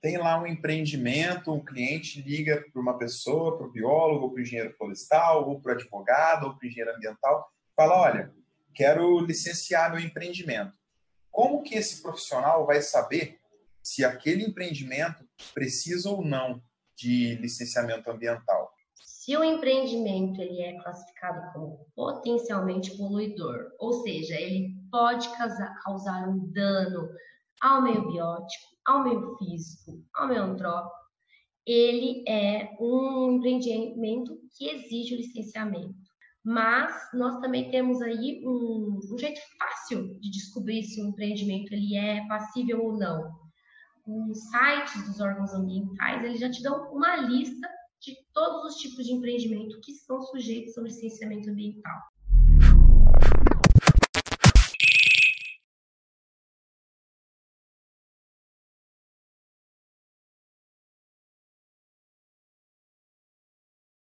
tem lá um empreendimento, um cliente liga para uma pessoa, para o biólogo, para o engenheiro florestal, ou para o advogado, ou para o engenheiro ambiental, fala, olha, quero licenciar meu empreendimento. Como que esse profissional vai saber se aquele empreendimento precisa ou não de licenciamento ambiental? Se o empreendimento ele é classificado como potencialmente poluidor, ou seja, ele pode causar um dano ao meio biótico, ao meio físico, ao meio antrópico, ele é um empreendimento que exige o licenciamento. Mas nós também temos aí um, um jeito fácil de descobrir se um empreendimento ele é passível ou não. Os sites dos órgãos ambientais, eles já te dão uma lista de todos os tipos de empreendimento que são sujeitos ao licenciamento ambiental.